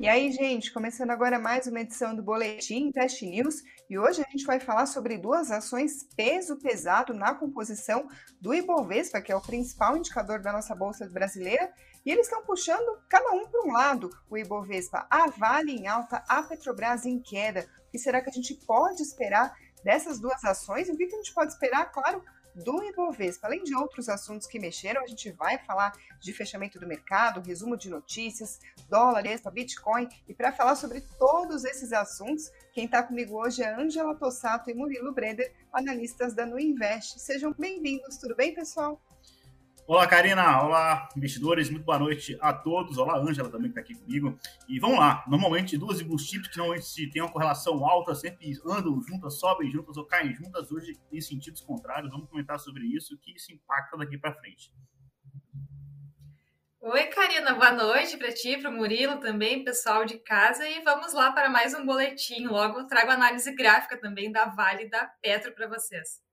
E aí, gente, começando agora mais uma edição do Boletim Test News e hoje a gente vai falar sobre duas ações peso pesado na composição do Ibovespa, que é o principal indicador da nossa bolsa brasileira, e eles estão puxando cada um para um lado. O Ibovespa, a Vale em alta, a Petrobras em queda. O que será que a gente pode esperar dessas duas ações? E o que a gente pode esperar, claro, do Ibovespa. Além de outros assuntos que mexeram, a gente vai falar de fechamento do mercado, resumo de notícias, dólar, expa, Bitcoin. E para falar sobre todos esses assuntos, quem está comigo hoje é Angela Tossato e Murilo Breder, analistas da Nuinvest. Sejam bem-vindos, tudo bem, pessoal? Olá, Karina. Olá, investidores. Muito boa noite a todos. Olá, Ângela também que está aqui comigo. E vamos lá. Normalmente, duas combustíveis que normalmente têm uma correlação alta, sempre andam juntas, sobem juntas ou caem juntas, hoje em sentidos contrários. Vamos comentar sobre isso, que isso impacta daqui para frente. Oi, Karina. Boa noite para ti, para o Murilo também, pessoal de casa. E vamos lá para mais um boletim. Logo trago análise gráfica também da Vale e da Petro para vocês.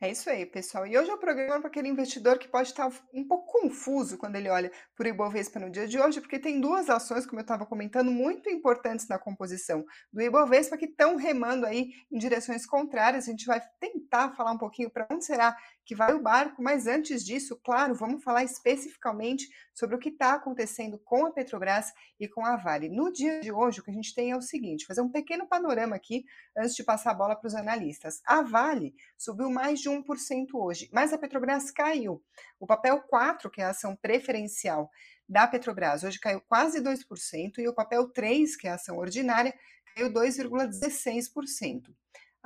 É isso aí, pessoal. E hoje o programa para aquele investidor que pode estar um pouco confuso quando ele olha por Ibovespa no dia de hoje, porque tem duas ações, como eu estava comentando, muito importantes na composição do Ibovespa que estão remando aí em direções contrárias. A gente vai tentar falar um pouquinho para onde será que vai o barco, mas antes disso, claro, vamos falar especificamente sobre o que está acontecendo com a Petrobras e com a Vale. No dia de hoje, o que a gente tem é o seguinte: fazer um pequeno panorama aqui antes de passar a bola para os analistas. A Vale subiu mais de 1% hoje, mas a Petrobras caiu. O papel 4, que é a ação preferencial da Petrobras, hoje caiu quase 2%, e o papel 3, que é a ação ordinária, caiu 2,16%.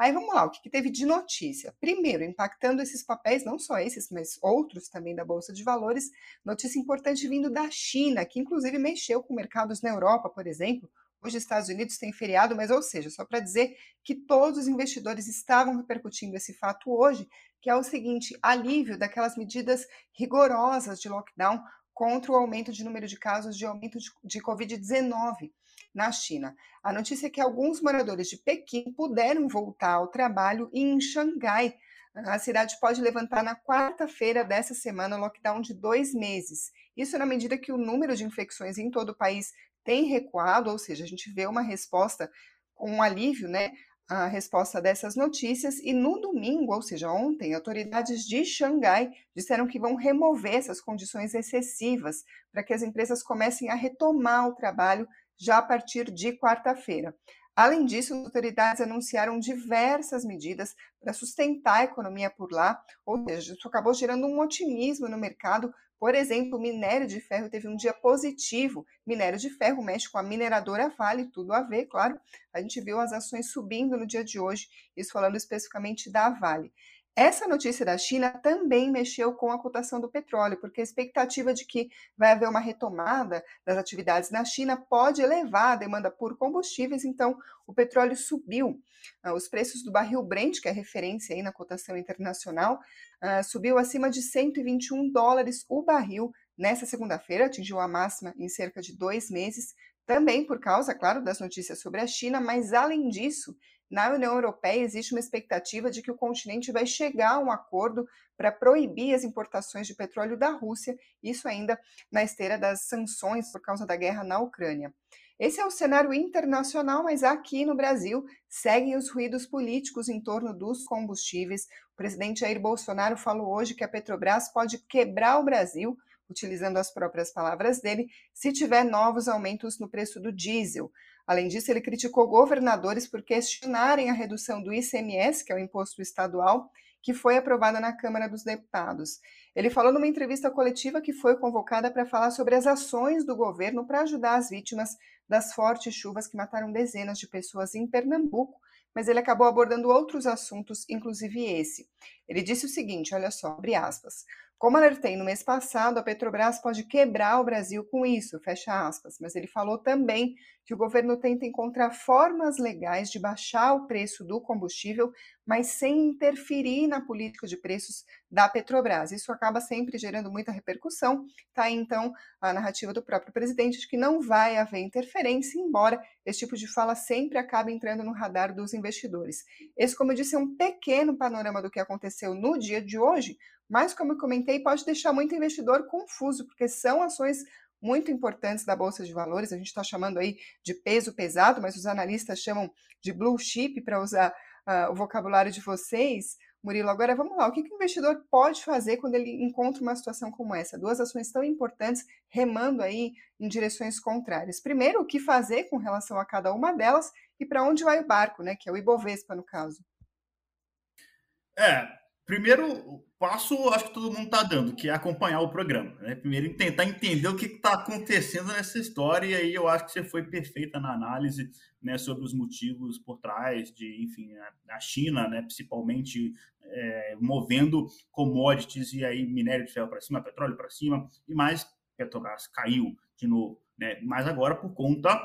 Aí vamos lá, o que, que, teve de notícia? Primeiro, impactando esses papéis, não só esses, mas outros também da Bolsa de Valores, notícia importante vindo da China, que inclusive mexeu com mercados na Europa, por exemplo. Hoje, os Estados Unidos têm feriado, mas, ou seja, só para dizer que todos os investidores estavam repercutindo esse fato hoje, que é o seguinte: alívio daquelas medidas rigorosas de lockdown contra o aumento de número de casos de aumento de, de Covid-19 na China. A notícia é que alguns moradores de Pequim puderam voltar ao trabalho em Xangai. A cidade pode levantar na quarta-feira dessa semana lockdown de dois meses. Isso na medida que o número de infecções em todo o país tem recuado, ou seja, a gente vê uma resposta com um alívio, né? A resposta dessas notícias, e no domingo, ou seja, ontem, autoridades de Xangai disseram que vão remover essas condições excessivas para que as empresas comecem a retomar o trabalho já a partir de quarta-feira. Além disso, as autoridades anunciaram diversas medidas para sustentar a economia por lá, ou seja, isso acabou gerando um otimismo no mercado. Por exemplo, o minério de ferro teve um dia positivo. Minério de ferro mexe com a mineradora Vale, tudo a ver, claro. A gente viu as ações subindo no dia de hoje, isso falando especificamente da Vale. Essa notícia da China também mexeu com a cotação do petróleo, porque a expectativa de que vai haver uma retomada das atividades na China pode elevar a demanda por combustíveis, então o petróleo subiu. Ah, os preços do barril Brent, que é referência aí na cotação internacional, ah, subiu acima de 121 dólares o barril nessa segunda-feira, atingiu a máxima em cerca de dois meses, também por causa, claro, das notícias sobre a China, mas além disso, na União Europeia existe uma expectativa de que o continente vai chegar a um acordo para proibir as importações de petróleo da Rússia, isso ainda na esteira das sanções por causa da guerra na Ucrânia. Esse é o cenário internacional, mas aqui no Brasil seguem os ruídos políticos em torno dos combustíveis. O presidente Jair Bolsonaro falou hoje que a Petrobras pode quebrar o Brasil, utilizando as próprias palavras dele, se tiver novos aumentos no preço do diesel. Além disso, ele criticou governadores por questionarem a redução do ICMS, que é o imposto estadual, que foi aprovada na Câmara dos Deputados. Ele falou numa entrevista coletiva que foi convocada para falar sobre as ações do governo para ajudar as vítimas das fortes chuvas que mataram dezenas de pessoas em Pernambuco, mas ele acabou abordando outros assuntos, inclusive esse. Ele disse o seguinte, olha só, abre aspas. Como alertei no mês passado, a Petrobras pode quebrar o Brasil com isso, fecha aspas. Mas ele falou também que o governo tenta encontrar formas legais de baixar o preço do combustível, mas sem interferir na política de preços da Petrobras. Isso acaba sempre gerando muita repercussão. Tá então, a narrativa do próprio presidente de que não vai haver interferência, embora esse tipo de fala sempre acabe entrando no radar dos investidores. Esse, como eu disse, é um pequeno panorama do que aconteceu no dia de hoje, mas, como eu comentei, pode deixar muito investidor confuso, porque são ações muito importantes da Bolsa de Valores. A gente está chamando aí de peso pesado, mas os analistas chamam de blue chip, para usar uh, o vocabulário de vocês. Murilo, agora vamos lá. O que, o investidor pode fazer quando ele encontra uma situação como essa? Duas ações tão importantes remando aí em direções contrárias. Primeiro, o que fazer com relação a cada uma delas e para onde vai o barco, né? Que é o Ibovespa, no caso. É, primeiro passo, acho que todo mundo está dando, que é acompanhar o programa. Né? Primeiro, tentar entender o que está acontecendo nessa história, e aí eu acho que você foi perfeita na análise né, sobre os motivos por trás de, enfim, a, China, né, principalmente é, movendo commodities e aí minério de ferro para cima, petróleo para cima, e mais Petrobras caiu de novo. Né? Mas agora por conta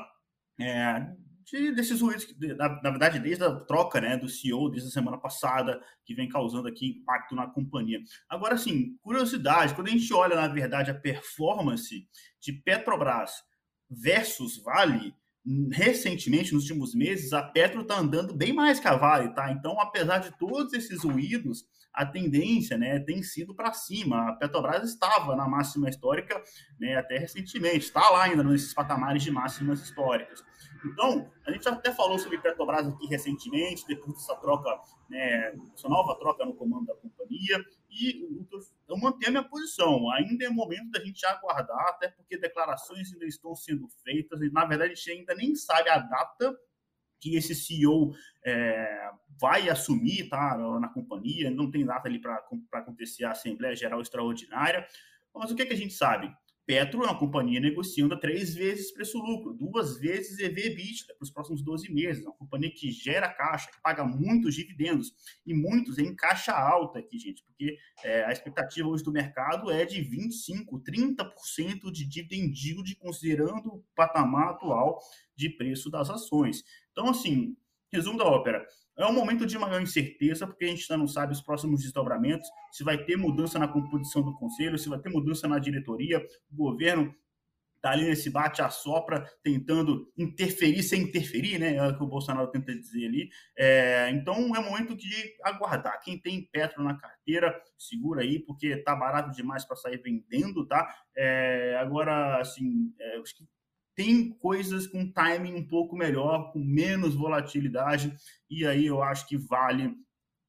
é, de, desses ruídos, na, na, verdade, desde a troca né, do CEO, desde a semana passada, que vem causando aqui impacto na companhia. Agora, sim, curiosidade, quando a gente olha, na verdade, a performance de Petrobras versus Vale, recentemente, nos últimos meses, a Petro está andando bem mais que a Vale, tá? Então, apesar de todos esses ruídos, a tendência né, tem sido para cima. A Petrobras estava na máxima histórica né, até recentemente, está lá ainda nesses patamares de máximas históricas. Então, a gente até falou sobre Petrobras aqui recentemente, depois dessa troca, né, essa nova troca no comando da companhia, e eu mantenho a minha posição. Ainda é momento da gente aguardar, até porque declarações ainda estão sendo feitas, e na verdade a gente ainda nem sabe a data que esse CEO é, vai assumir tá, na companhia, não tem data ali para acontecer a Assembleia Geral Extraordinária. Mas o que, é que a gente sabe? Petro é uma companhia negociando a três vezes preço-lucro, duas vezes EV/EBITDA para os próximos 12 meses. É uma companhia que gera caixa, que paga muitos dividendos e muitos em caixa alta aqui, gente, porque é, a expectativa hoje do mercado é de 25, 30% de dividend yield, considerando o patamar atual de preço das ações. Então, assim, resumo da ópera. É um momento de maior incerteza, porque a gente ainda não sabe os próximos desdobramentos, se vai ter mudança na composição do conselho, se vai ter mudança na diretoria. O governo está ali nesse bate-a-sopra, tentando interferir sem interferir, né? É o que o Bolsonaro tenta dizer ali. É, então é momento de aguardar. Quem tem Petro na carteira, segura aí, porque tá barato demais para sair vendendo, tá? É, agora, assim, é, acho que tem coisas com timing um pouco melhor, com menos volatilidade, e aí eu acho que vale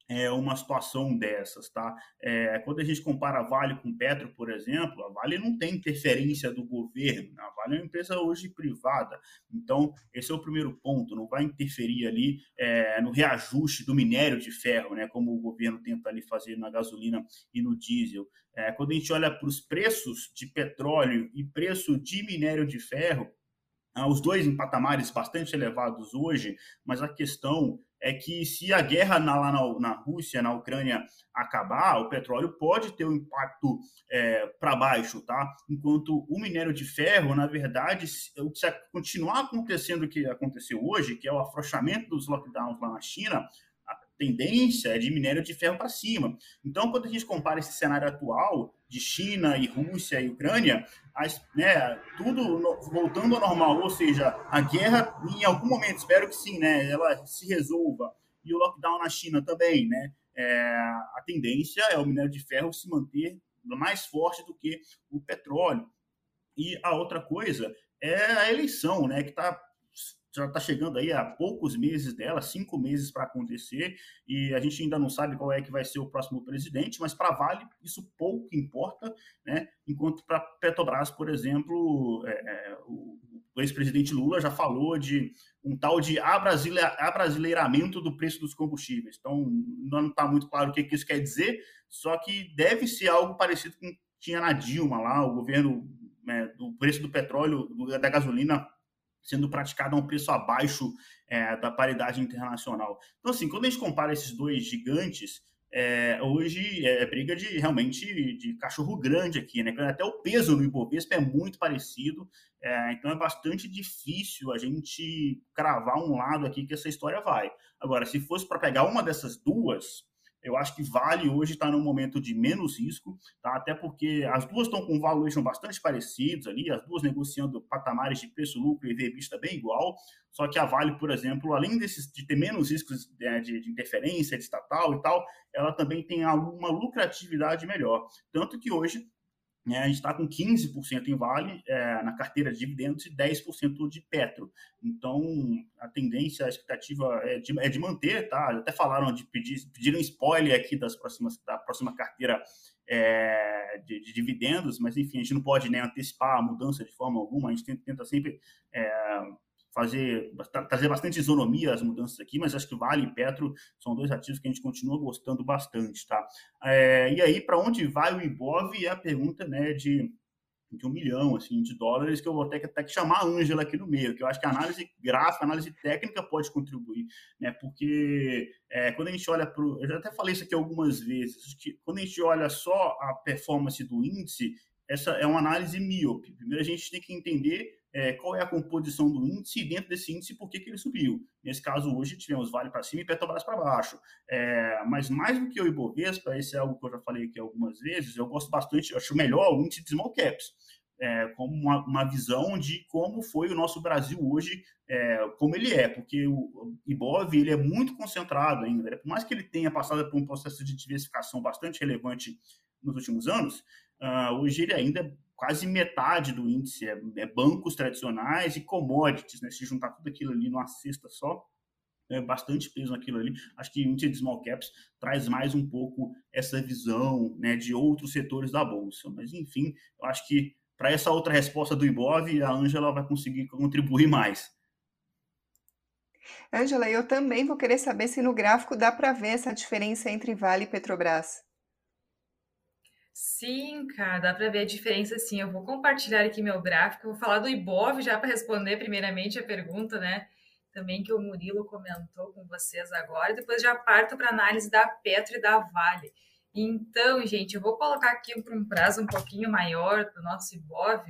é, uma situação dessas, tá? É, quando a gente compara a Vale com Petro, por exemplo, a Vale não tem interferência do governo, a Vale é uma empresa hoje privada, então esse é o primeiro ponto, não vai interferir ali é, no reajuste do minério de ferro, né? Como o governo tenta ali fazer na gasolina e no diesel. É, quando a gente olha para os preços de petróleo e preço de minério de ferro, os dois em patamares bastante elevados hoje, mas a questão é que se a guerra na, lá na, na Rússia, na Ucrânia, acabar, o petróleo pode ter um impacto é, para baixo, tá? Enquanto o minério de ferro, na verdade, se continuar acontecendo o que aconteceu hoje, que é o afrouxamento dos lockdowns lá na China, tendência é de minério de ferro para cima. Então, quando a gente compara esse cenário atual de China e Rússia e Ucrânia, as, né, tudo voltando ao normal, ou seja, a guerra, em algum momento, espero que sim, né, ela se resolva, e o lockdown na China também, né, é, a tendência é o minério de ferro se manter mais forte do que o petróleo. E a outra coisa é a eleição, né, que está já está chegando aí há poucos meses dela, cinco meses para acontecer, e a gente ainda não sabe qual é que vai ser o próximo presidente, mas para Vale isso pouco importa, né? enquanto para Petrobras, por exemplo, é, é, o, o ex-presidente Lula já falou de um tal de abrasileiramento do preço dos combustíveis. Então, não está muito claro o que, que isso quer dizer, só que deve ser algo parecido com o que tinha na Dilma lá, o governo, né, do preço do petróleo, da gasolina sendo praticado a um preço abaixo é, da paridade internacional. Então, assim, quando a gente compara esses dois gigantes, é, hoje é, é briga de realmente de cachorro grande aqui, né? Até o peso no Ibovespa é muito parecido, é, então é bastante difícil a gente cravar um lado aqui que essa história vai. Agora, se fosse para pegar uma dessas duas, eu acho que Vale hoje está num momento de menos risco, tá? até porque as duas estão com valuation bastante parecidos ali, as duas negociando patamares de preço-lucro e V-vista bem igual, só que a Vale, por exemplo, além desses, de ter menos riscos né, de, de, interferência de estatal e tal, ela também tem alguma lucratividade melhor. Tanto que hoje a gente está com 15% em Vale é, na carteira de dividendos e 10% de Petro. Então, a tendência, a expectativa é de, é de manter, tá? Até falaram de pedir, pediram spoiler aqui das próximas, da próxima carteira é, de, de, dividendos, mas enfim, a gente não pode né, antecipar a mudança de forma alguma, a gente tenta, tenta sempre é, fazer trazer bastante isonomia às mudanças aqui, mas acho que Vale e Petro são dois ativos que a gente continua gostando bastante, tá? É, e aí, para onde vai o Ibov? É a pergunta, né, de, de um milhão, assim, de dólares, que eu vou que, até que chamar a Ângela aqui no meio, que eu acho que a análise gráfica, a análise técnica pode contribuir, né? Porque é, quando a gente olha para eu já até falei isso aqui algumas vezes, que quando a gente olha só a performance do índice, essa é uma análise míope. Primeiro a gente tem que entender é, qual é a composição do índice e dentro desse índice por que, que ele subiu. Nesse caso, hoje tivemos Vale para cima e Petrobras para baixo. É, mas mais do que o Ibovespa, esse é algo que eu já falei aqui algumas vezes, eu gosto bastante, acho melhor o índice de small caps. É, como uma, uma, visão de como foi o nosso Brasil hoje, é, como ele é, porque o Ibov ele é muito concentrado ainda, né? por mais que ele tenha passado por um processo de diversificação bastante relevante nos últimos anos, uh, hoje ele ainda é quase metade do índice é, é, bancos tradicionais e commodities, né? Se juntar tudo aquilo ali numa cesta só, é bastante peso naquilo ali. Acho que o índice de small caps traz mais um pouco essa visão né, de outros setores da bolsa. Mas, enfim, eu acho que para essa outra resposta do Ibov, a Ângela vai conseguir contribuir mais. Ângela, eu também vou querer saber se no gráfico dá para ver essa diferença entre Vale e Petrobras. Sim, cara, dá para ver a diferença sim. Eu vou compartilhar aqui meu gráfico, vou falar do Ibov já para responder primeiramente a pergunta, né? Também que o Murilo comentou com vocês agora, depois já parto para análise da Petro e da Vale. Então, gente, eu vou colocar aqui para um prazo um pouquinho maior do nosso Ibov,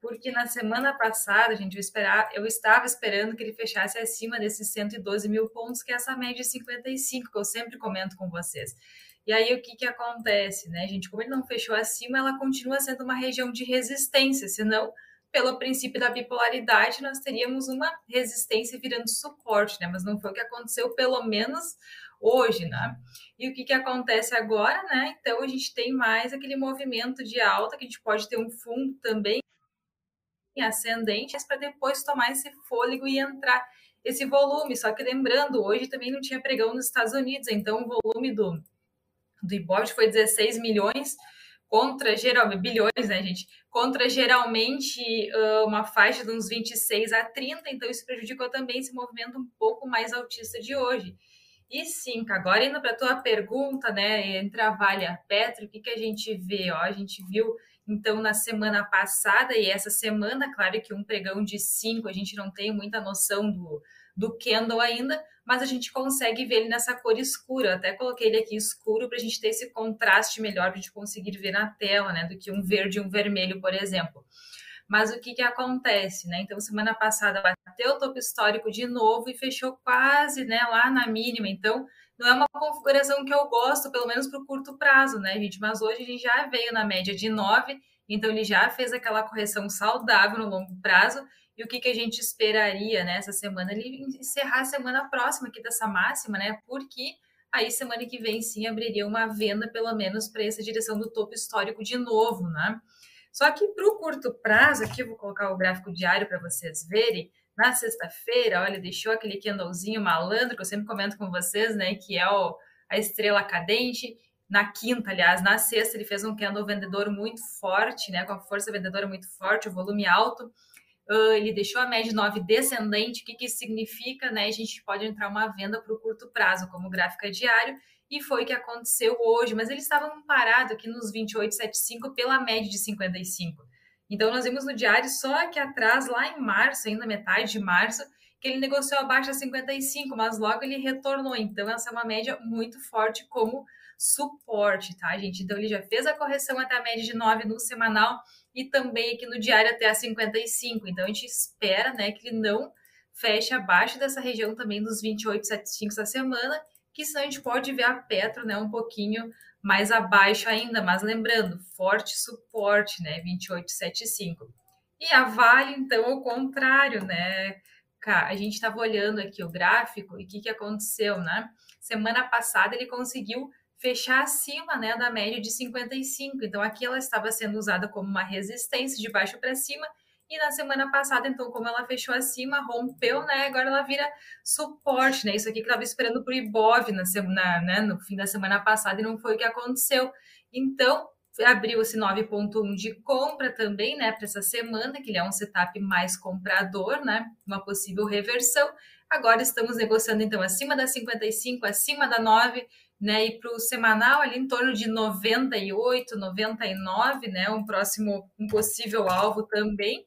porque na semana passada, gente, eu, esperar, eu estava esperando que ele fechasse acima desses 112 mil pontos, que é essa média de 55, que eu sempre comento com vocês. E aí o que, que acontece, né, gente? Como ele não fechou acima, ela continua sendo uma região de resistência, senão, pelo princípio da bipolaridade, nós teríamos uma resistência virando suporte, né? Mas não foi o que aconteceu, pelo menos hoje, né? E o que, que acontece agora, né? Então a gente tem mais aquele movimento de alta, que a gente pode ter um fundo também ascendente, para depois tomar esse fôlego e entrar esse volume. Só que lembrando, hoje também não tinha pregão nos Estados Unidos, então o volume do do Ibov foi 16 milhões contra geralmente bilhões, né, gente? Contra geralmente uma faixa de uns 26 a 30, então isso prejudicou também esse movimento um pouco mais altista de hoje. E sim, agora indo para a tua pergunta, né, entre a Vale e a Petro, o que, que a gente vê? Ó, a gente viu, então, na semana passada e essa semana, claro que um pregão de 5, a gente não tem muita noção do, do candle ainda, mas a gente consegue ver ele nessa cor escura. Até coloquei ele aqui escuro para a gente ter esse contraste melhor, para a gente conseguir ver na tela, né? Do que um verde e um vermelho, por exemplo. Mas o que, que acontece, né? Então, semana passada bateu o topo histórico de novo e fechou quase né, lá na mínima. Então, não é uma configuração que eu gosto, pelo menos para o curto prazo, né, gente? Mas hoje ele já veio na média de 9, então ele já fez aquela correção saudável no longo prazo e o que, que a gente esperaria né, semana? Ele encerrar a semana próxima aqui dessa máxima, né? Porque aí semana que vem sim abriria uma venda, pelo menos, para essa direção do topo histórico de novo, né? Só que para o curto prazo, aqui eu vou colocar o gráfico diário para vocês verem. Na sexta-feira, olha, deixou aquele candlezinho malandro que eu sempre comento com vocês, né? Que é o, a estrela cadente. Na quinta, aliás, na sexta, ele fez um candle vendedor muito forte, né? Com a força vendedora muito forte, o volume alto uh, ele deixou a média 9 descendente, o que, que isso significa? Né? A gente pode entrar uma venda para o curto prazo, como gráfico diário, e foi o que aconteceu hoje, mas eles estavam parados aqui nos 28,75 pela média de 55. Então, nós vimos no diário só aqui atrás, lá em março, ainda metade de março, que ele negociou abaixo de 55, mas logo ele retornou. Então, essa é uma média muito forte como suporte, tá, gente? Então, ele já fez a correção até a média de 9 no semanal e também aqui no diário até a 55. Então, a gente espera, né, que ele não feche abaixo dessa região também dos 28,75 essa semana, que senão a gente pode ver a Petro, né, um pouquinho mais abaixo ainda, mas lembrando, forte suporte, né, 28,75. E a Vale, então, o contrário, né, a gente estava olhando aqui o gráfico e o que, que aconteceu, né? Semana passada ele conseguiu fechar acima né, da média de 55. Então, aqui ela estava sendo usada como uma resistência de baixo para cima. E na semana passada, então, como ela fechou acima, rompeu, né? Agora ela vira suporte, né? Isso aqui que estava esperando para o Ibov na semana, né, no fim da semana passada e não foi o que aconteceu. Então, abriu esse 9.1 de compra também, né, para essa semana, que ele é um setup mais comprador, né? Uma possível reversão. Agora estamos negociando então acima da 55, acima da 9, né? E para o semanal ali em torno de 98, 99, né? Um próximo, um possível alvo também.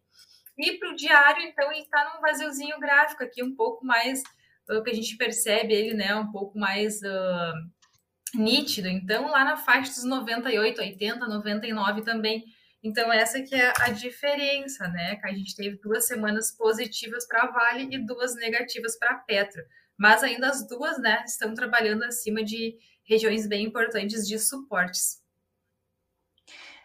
E para o diário, então, ele está num vaziozinho gráfico aqui, um pouco mais, o que a gente percebe ele, né? Um pouco mais uh, nítido. Então, lá na faixa dos 98, 80, 99 também. Então, essa que é a diferença, né? Que a gente teve duas semanas positivas para a Vale e duas negativas para a Petro. Mas ainda as duas, né, estão trabalhando acima de regiões bem importantes de suportes.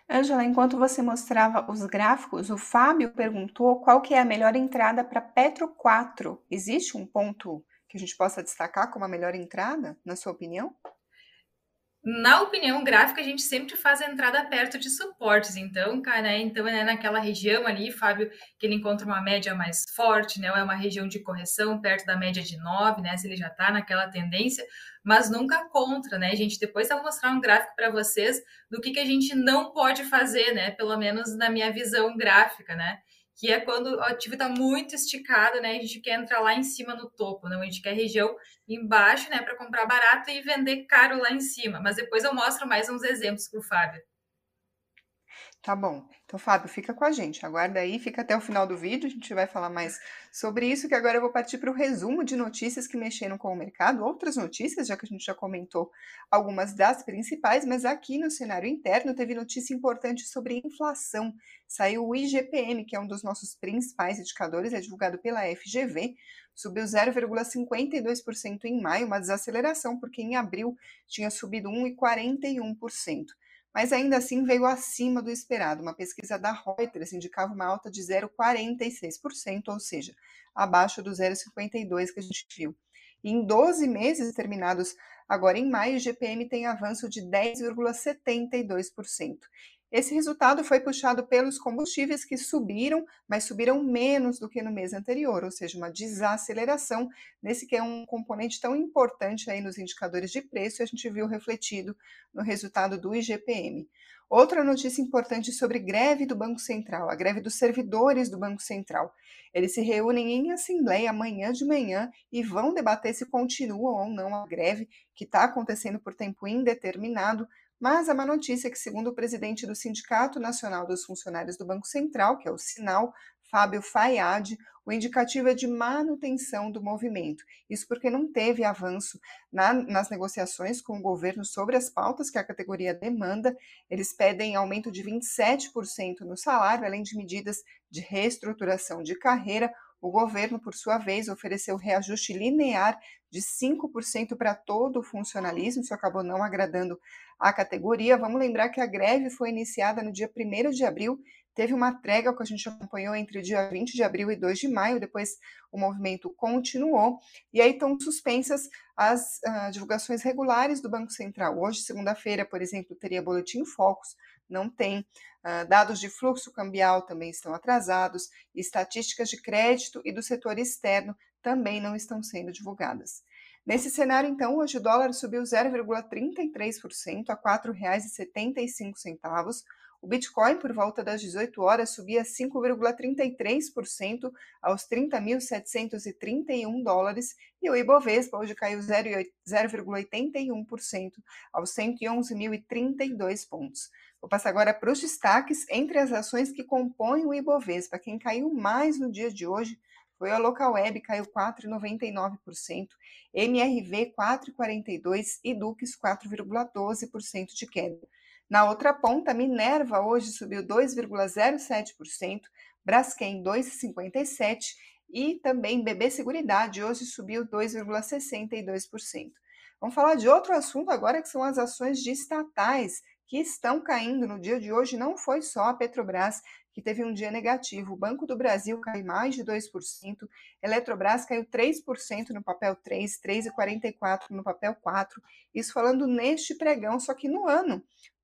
Angela, enquanto você mostrava os gráficos, o Fábio perguntou qual que é a melhor entrada para Petro 4. Existe um ponto que a gente possa destacar como a melhor entrada, na sua opinião? Na opinião gráfica, a gente sempre faz a entrada perto de suportes. Então, cara, né, então é naquela região ali, Fábio, que ele encontra uma média mais forte, né? É uma região de correção perto da média de 9, né? Se ele já está naquela tendência, mas nunca contra, né? A gente depois vai mostrar um gráfico para vocês do que, que a gente não pode fazer, né? Pelo menos na minha visão gráfica, né? Que é quando o ativo está muito esticado, né? A gente quer entrar lá em cima no topo, né? A gente quer região embaixo, né? Para comprar barato e vender caro lá em cima. Mas depois eu mostro mais uns exemplos para o Fábio. Tá bom. Então, Fábio, fica com a gente. Aguarda aí, fica até o final do vídeo. A gente vai falar mais sobre isso, que agora eu vou partir para o resumo de notícias que mexeram com o mercado. Outras notícias, já que a gente já comentou algumas das principais, mas aqui no cenário interno teve notícia importante sobre inflação. Saiu o IGPM, que é um dos nossos principais indicadores, é divulgado pela FGV, subiu 0,52% em maio, uma desaceleração, porque em abril tinha subido 1,41% mas ainda assim veio acima do esperado. Uma pesquisa da Reuters indicava uma alta de 0,46%, ou seja, abaixo do 0,52% que a gente viu. E em 12 meses terminados agora em maio, o GPM tem avanço de 10,72%. Esse resultado foi puxado pelos combustíveis que subiram, mas subiram menos do que no mês anterior, ou seja, uma desaceleração nesse que é um componente tão importante aí nos indicadores de preço, a gente viu refletido no resultado do IGPM. Outra notícia importante sobre greve do Banco Central, a greve dos servidores do Banco Central. Eles se reúnem em assembleia amanhã de manhã e vão debater se continua ou não a greve que está acontecendo por tempo indeterminado mas a má notícia é que, segundo o presidente do Sindicato Nacional dos Funcionários do Banco Central, que é o Sinal, Fábio Fayad, o indicativo é de manutenção do movimento. Isso porque não teve avanço na, nas negociações com o governo sobre as pautas que a categoria demanda. Eles pedem aumento de 27% no salário, além de medidas de reestruturação de carreira. O governo, por sua vez, ofereceu reajuste linear de 5% para todo o funcionalismo, isso acabou não agradando a categoria. Vamos lembrar que a greve foi iniciada no dia 1 de abril, teve uma trégua que a gente acompanhou entre o dia 20 de abril e 2 de maio, depois o movimento continuou, e aí estão suspensas as uh, divulgações regulares do Banco Central. Hoje, segunda-feira, por exemplo, teria boletim Focus, não tem. Uh, dados de fluxo cambial também estão atrasados, estatísticas de crédito e do setor externo também não estão sendo divulgadas. Nesse cenário, então, hoje o dólar subiu 0,33% a R$ 4,75. O Bitcoin, por volta das 18 horas, subia 5,33% aos 30.731 dólares e o Ibovespa hoje caiu 0,81% aos 111.032 pontos. Vou passar agora para os destaques entre as ações que compõem o Ibovespa. Quem caiu mais no dia de hoje foi a Local Web, caiu 4,99%, MRV 4,42% e Dux 4,12% de queda. Na outra ponta, Minerva hoje subiu 2,07%, Braskem 2,57% e também BB Seguridade hoje subiu 2,62%. Vamos falar de outro assunto agora que são as ações de estatais que estão caindo no dia de hoje não foi só a Petrobras, que teve um dia negativo. O Banco do Brasil caiu mais de 2%, Eletrobras caiu 3% no papel 3, 3,44% no papel 4%. Isso falando neste pregão, só que no ano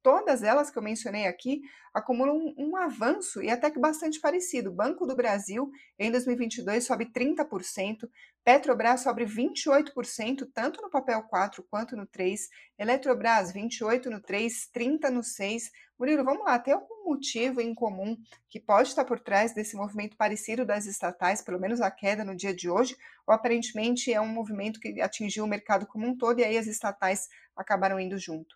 todas elas que eu mencionei aqui acumulam um, um, avanço e até que bastante parecido. Banco do Brasil, em 2022, sobe 30%, Petrobras sobe 28%, tanto no papel 4 quanto no 3, Eletrobras 28 no 3, 30 no 6. Murilo, vamos lá, tem algum motivo em comum que pode estar por trás desse movimento parecido das estatais, pelo menos a queda no dia de hoje, ou aparentemente é um movimento que atingiu o mercado como um todo e aí as estatais acabaram indo junto?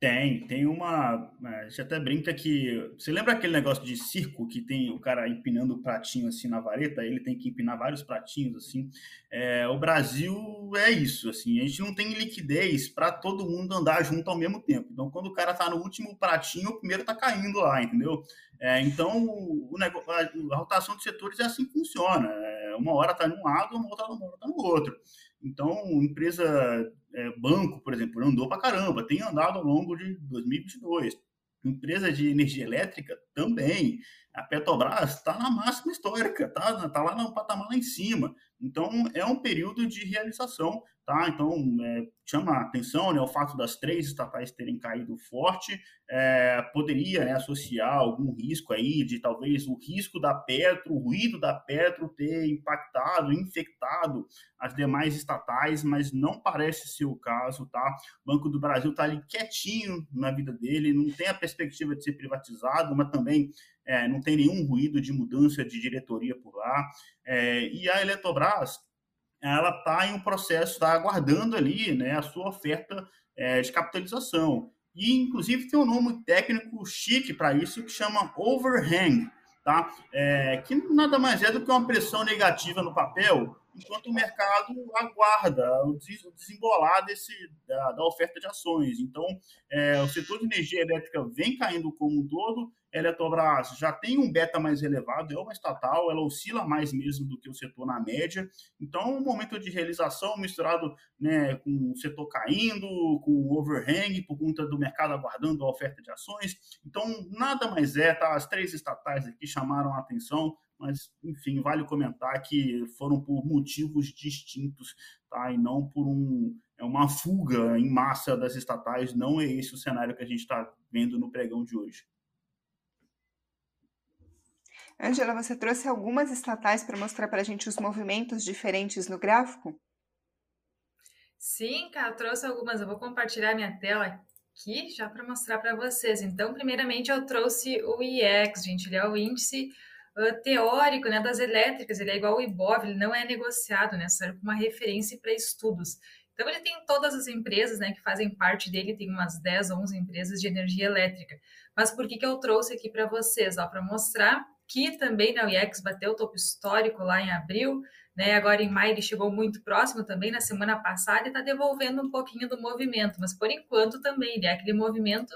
Tem, tem uma. A gente até brinca que. Você lembra aquele negócio de circo que tem o cara empinando o pratinho assim na vareta? Ele tem que empinar vários pratinhos assim. É, o Brasil é isso, assim. A gente não tem liquidez para todo mundo andar junto ao mesmo tempo. Então, quando o cara tá no último pratinho, o primeiro tá caindo lá, entendeu? É, então, o negócio, a, rotação de setores é assim que funciona. É, uma hora tá num lado, uma outra, uma tá no outro. Então, empresa, é, banco, por exemplo, andou para caramba, tem andado ao longo de 2022. Empresa de energia elétrica também. A Petrobras está na máxima histórica, está tá lá no patamar lá em cima. Então, é um período de realização Tá? Então, é, chama a atenção né, o fato das três estatais terem caído forte, é, poderia né, associar algum risco aí de talvez o risco da Petro, o ruído da Petro ter impactado, infectado as demais estatais, mas não parece ser o caso, tá? O Banco do Brasil está ali quietinho na vida dele, não tem a perspectiva de ser privatizado, mas também é, não tem nenhum ruído de mudança de diretoria por lá. É, e a Eletrobras ela está em um processo, está aguardando ali né, a sua oferta é, de capitalização. E, inclusive, tem um nome técnico chique para isso que chama overhang, tá? É, que nada mais é do que uma pressão negativa no papel, enquanto o mercado aguarda o desembolar desse, da, da oferta de ações. Então, é, o setor de energia elétrica vem caindo como um todo, Eletrobras já tem um beta mais elevado, é uma estatal, ela oscila mais mesmo do que o setor na média. Então, um momento de realização misturado né, com o setor caindo, com o overhang por conta do mercado aguardando a oferta de ações. Então, nada mais é, tá? As três estatais aqui chamaram a atenção, mas, enfim, vale comentar que foram por motivos distintos, tá? E não por um, é uma fuga em massa das estatais. Não é esse o cenário que a gente está vendo no pregão de hoje. Angela, você trouxe algumas estatais para mostrar para a gente os movimentos diferentes no gráfico? Sim, cara, trouxe algumas. Eu vou compartilhar minha tela aqui já para mostrar para vocês. Então, primeiramente, eu trouxe o IEX, gente. Ele é o índice uh, teórico né, das elétricas. Ele é igual ao IBOV, ele não é negociado, né? Serve como uma referência para estudos. Então, ele tem todas as empresas né, que fazem parte dele, tem umas 10, 11 empresas de energia elétrica. Mas por que, que eu trouxe aqui para vocês? Para mostrar que também na UIEX bateu o topo histórico lá em abril, né? Agora em maio ele chegou muito próximo também na semana passada e está devolvendo um pouquinho do movimento, mas por enquanto também ele é aquele movimento,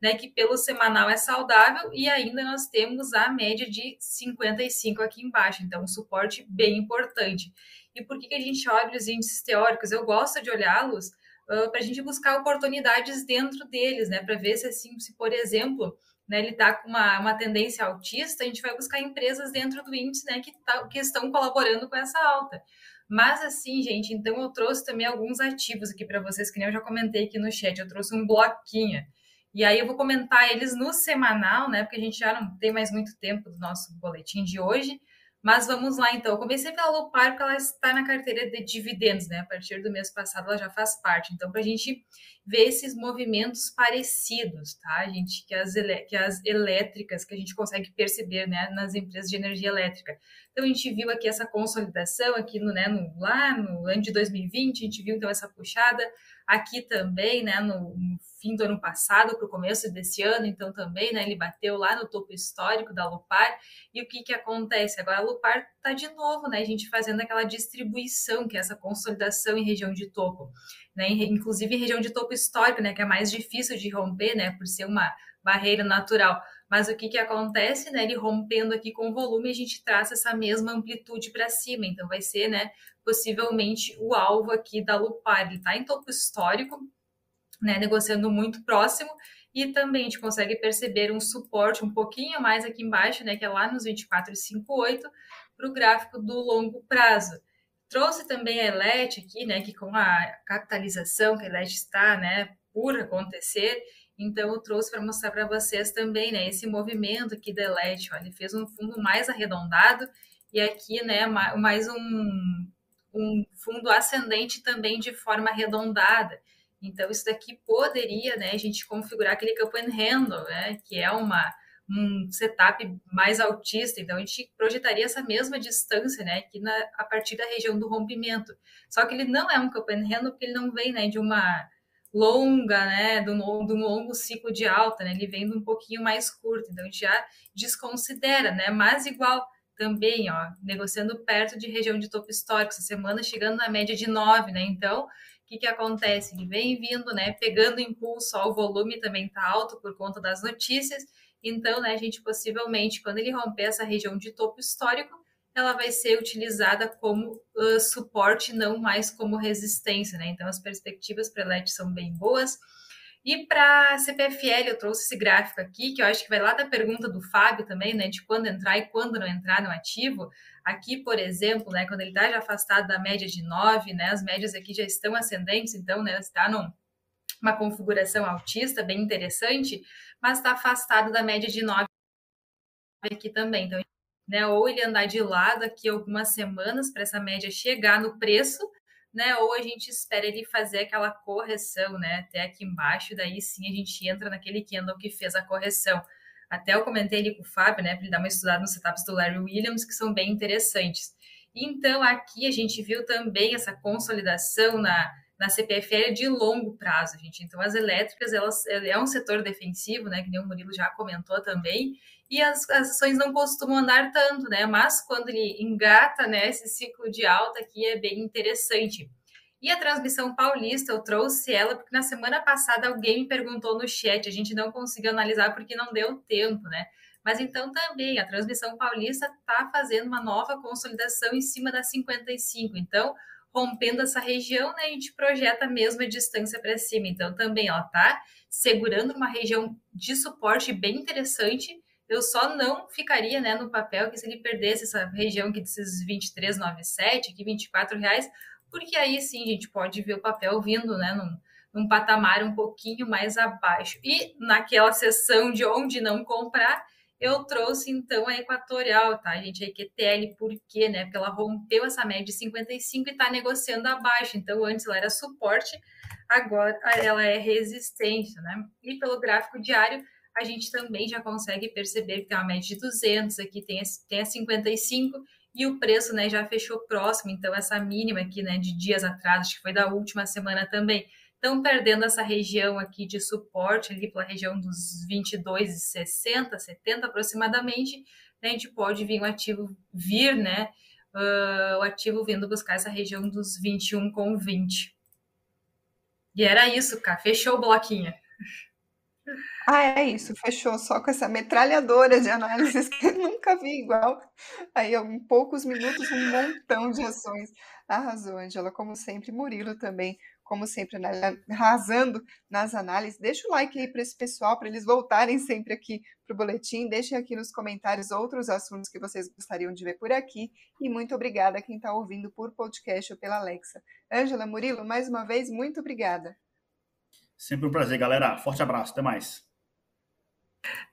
né, que pelo semanal é saudável e ainda nós temos a média de 55 aqui embaixo, então um suporte bem importante. E por que, que a gente olha os índices teóricos? Eu gosto de olhá-los uh, para a gente buscar oportunidades dentro deles, né, para ver se assim, se por exemplo né, ele está com uma, uma tendência altista, a gente vai buscar empresas dentro do índice né, que, tá, que estão colaborando com essa alta. Mas assim, gente, então eu trouxe também alguns ativos aqui para vocês, que nem eu já comentei aqui no chat, eu trouxe um bloquinho. E aí eu vou comentar eles no semanal, né? Porque a gente já não tem mais muito tempo do nosso boletim de hoje. Mas vamos lá, então. Eu comecei pela Lupar, porque ela está na carteira de dividendos, né? A partir do mês passado ela já faz parte. Então, para a gente ver esses movimentos parecidos, tá, gente? Que as, que as elétricas, que a gente consegue perceber, né? Nas empresas de energia elétrica. Então, a gente viu aqui essa consolidação, aqui no, né, no, lá no ano de 2020, a gente viu, então, essa puxada. Aqui também, né, no, no fim do ano passado para o começo desse ano, então também, né, ele bateu lá no topo histórico da Lupar. E o que que acontece? Agora a Lupar está de novo, né, a gente fazendo aquela distribuição, que é essa consolidação em região de topo, né, inclusive em região de topo histórico, né, que é mais difícil de romper, né, por ser uma barreira natural. Mas o que, que acontece, né? Ele rompendo aqui com o volume, a gente traça essa mesma amplitude para cima. Então, vai ser, né, possivelmente o alvo aqui da Lupar. Ele está em topo histórico, né, negociando muito próximo, e também a gente consegue perceber um suporte um pouquinho mais aqui embaixo, né, que é lá nos 24,58, para o gráfico do longo prazo. Trouxe também a Elet aqui, né, que com a capitalização que a Elet está, né, por acontecer, então eu trouxe para mostrar para vocês também, né, esse movimento aqui da Elet, ó, ele fez um fundo mais arredondado e aqui, né, mais um, um fundo ascendente também de forma arredondada. Então isso daqui poderia, né, a gente configurar aquele campo and handle, né, que é uma um setup mais altista, então a gente projetaria essa mesma distância, né, aqui na, a partir da região do rompimento. Só que ele não é um Copenhagen porque ele não vem, né, de uma longa, né, de um, de um longo ciclo de alta, né, ele vem de um pouquinho mais curto, então a gente já desconsidera, né, mas igual também, ó, negociando perto de região de topo histórico, essa semana chegando na média de 9, né, então o que, que acontece? Ele vem vindo, né, pegando impulso, ó, o volume também está alto por conta das notícias, então, né, a gente possivelmente, quando ele romper essa região de topo histórico, ela vai ser utilizada como uh, suporte, não mais como resistência, né? Então, as perspectivas para LED são bem boas. E para CPFL, eu trouxe esse gráfico aqui, que eu acho que vai lá da pergunta do Fábio também, né, de quando entrar e quando não entrar no ativo. Aqui, por exemplo, né, quando ele está já afastado da média de 9, né, as médias aqui já estão ascendentes, então, né, está num, uma configuração altista bem interessante, mas está afastado da média de 9 aqui também. Então, né, ou ele andar de lado aqui algumas semanas para essa média chegar no preço, né, ou a gente espera ele fazer aquela correção, né, até aqui embaixo, daí sim a gente entra naquele candle que fez a correção. Até eu comentei ali com o Fábio, né, para ele dar uma estudada nos setups do Larry Williams, que são bem interessantes. Então, aqui a gente viu também essa consolidação na, na CPFL de longo prazo, gente. Então, as elétricas, elas é um setor defensivo, né? Que nem o Murilo já comentou também, e as, as ações não costumam andar tanto, né? Mas quando ele engata, né, esse ciclo de alta aqui é bem interessante. E a transmissão paulista, eu trouxe ela porque na semana passada alguém me perguntou no chat, a gente não conseguiu analisar porque não deu tempo, né? Mas então também a transmissão paulista está fazendo uma nova consolidação em cima da 55. Então, rompendo essa região, né, a gente projeta a mesma distância para cima. Então, também, ó, tá segurando uma região de suporte bem interessante. Eu só não ficaria, né, no papel que se ele perdesse essa região aqui desses 23,97, aqui 24 reais, porque aí sim a gente pode ver o papel vindo, né, num, num patamar um pouquinho mais abaixo. E naquela sessão de onde não comprar, eu trouxe então a equatorial, tá, gente? A EQTL, por quê, né? Porque ela rompeu essa média de 55 e está negociando abaixo. Então, antes ela era suporte, agora ela é resistência, né? E pelo gráfico diário, a gente também já consegue perceber que tem uma média de 200, aqui tem a, tem a 55 e o preço, né, já fechou próximo. Então, essa mínima aqui, né, de dias atrás, acho que foi da última semana também estão perdendo essa região aqui de suporte, ali pela região dos 22,60, 70 aproximadamente, né, a gente pode vir o ativo vir, né, uh, o ativo vindo buscar essa região dos 21,20. E era isso, cara, fechou o bloquinho. Ah, é isso, fechou só com essa metralhadora de análises que eu nunca vi igual. Aí, em poucos minutos, um montão de ações. Arrasou, Angela, como sempre. Murilo também, como sempre, arrasando nas análises. Deixa o like aí para esse pessoal, para eles voltarem sempre aqui para o boletim. Deixem aqui nos comentários outros assuntos que vocês gostariam de ver por aqui. E muito obrigada a quem está ouvindo por podcast ou pela Alexa. Ângela, Murilo, mais uma vez, muito obrigada. Sempre um prazer, galera. Forte abraço, até mais.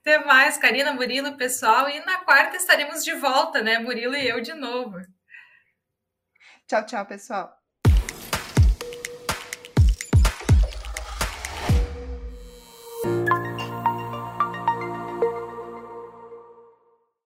Até mais, Karina, Murilo, pessoal. E na quarta estaremos de volta, né? Murilo e eu de novo. Tchau, tchau, pessoal.